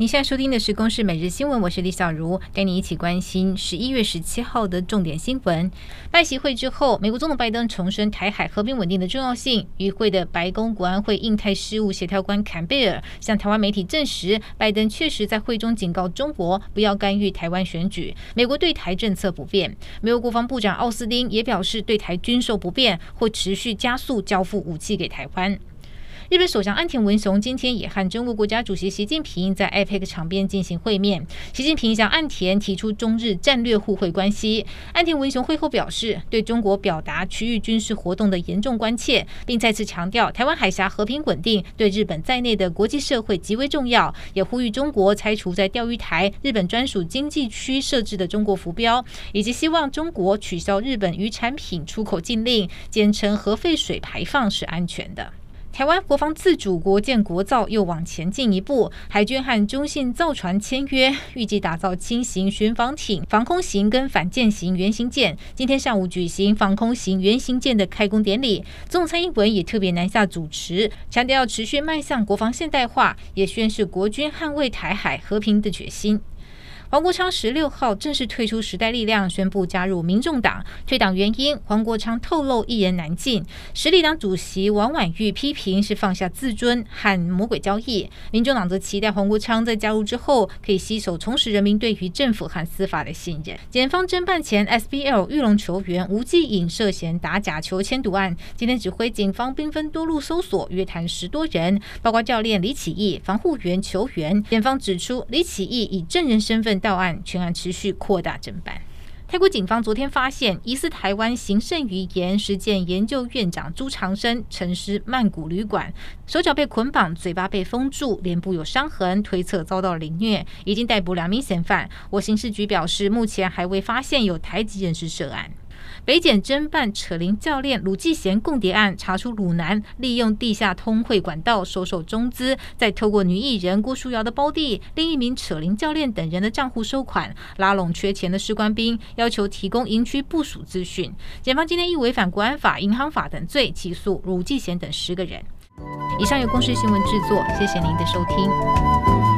你现在收听的是《公视每日新闻》，我是李小茹，带你一起关心十一月十七号的重点新闻。拜习会之后，美国总统拜登重申台海和平稳定的重要性。与会的白宫国安会印太事务协调官坎贝尔向台湾媒体证实，拜登确实在会中警告中国不要干预台湾选举，美国对台政策不变。美国国防部长奥斯汀也表示，对台军售不变，会持续加速交付武器给台湾。日本首相岸田文雄今天也和中国国家主席习近平在 APEC 场边进行会面。习近平向岸田提出中日战略互惠关系。岸田文雄会后表示，对中国表达区域军事活动的严重关切，并再次强调台湾海峡和平稳定对日本在内的国际社会极为重要，也呼吁中国拆除在钓鱼台日本专属经济区设置的中国浮标，以及希望中国取消日本渔产品出口禁令，坚称核废水排放是安全的。台湾国防自主、国建国造又往前进一步，海军和中信造船签约，预计打造轻型巡防艇、防空型跟反舰型原型舰。今天上午举行防空型原型舰的开工典礼，总统蔡英文也特别南下主持，强调要持续迈向国防现代化，也宣示国军捍卫台海和平的决心。黄国昌十六号正式退出时代力量，宣布加入民众党。退党原因，黄国昌透露一言难尽。实力党主席王婉玉批评是放下自尊和魔鬼交易。民众党则期待黄国昌在加入之后，可以携手重拾人民对于政府和司法的信任。检方侦办前 SBL 玉龙球员吴继颖涉嫌打假球签赌案，今天指挥警方兵分多路搜索，约谈十多人，包括教练李启义、防护员、球员。检方指出，李启义以证人身份。到案，全案持续扩大侦办。泰国警方昨天发现，疑似台湾行胜语言实践研究院长朱长生沉尸曼谷旅馆，手脚被捆绑，嘴巴被封住，脸部有伤痕，推测遭到凌虐，已经逮捕两名嫌犯。我刑事局表示，目前还未发现有台籍人士涉案。北检侦办扯铃教练鲁继贤共谍案，查出鲁男利用地下通汇管道收受中资，再透过女艺人郭书瑶的胞弟、另一名扯铃教练等人的账户收款，拉拢缺钱的士官兵，要求提供营区部署资讯。检方今天亦违反国安法、银行法等罪起诉鲁继贤等十个人。以上由公视新闻制作，谢谢您的收听。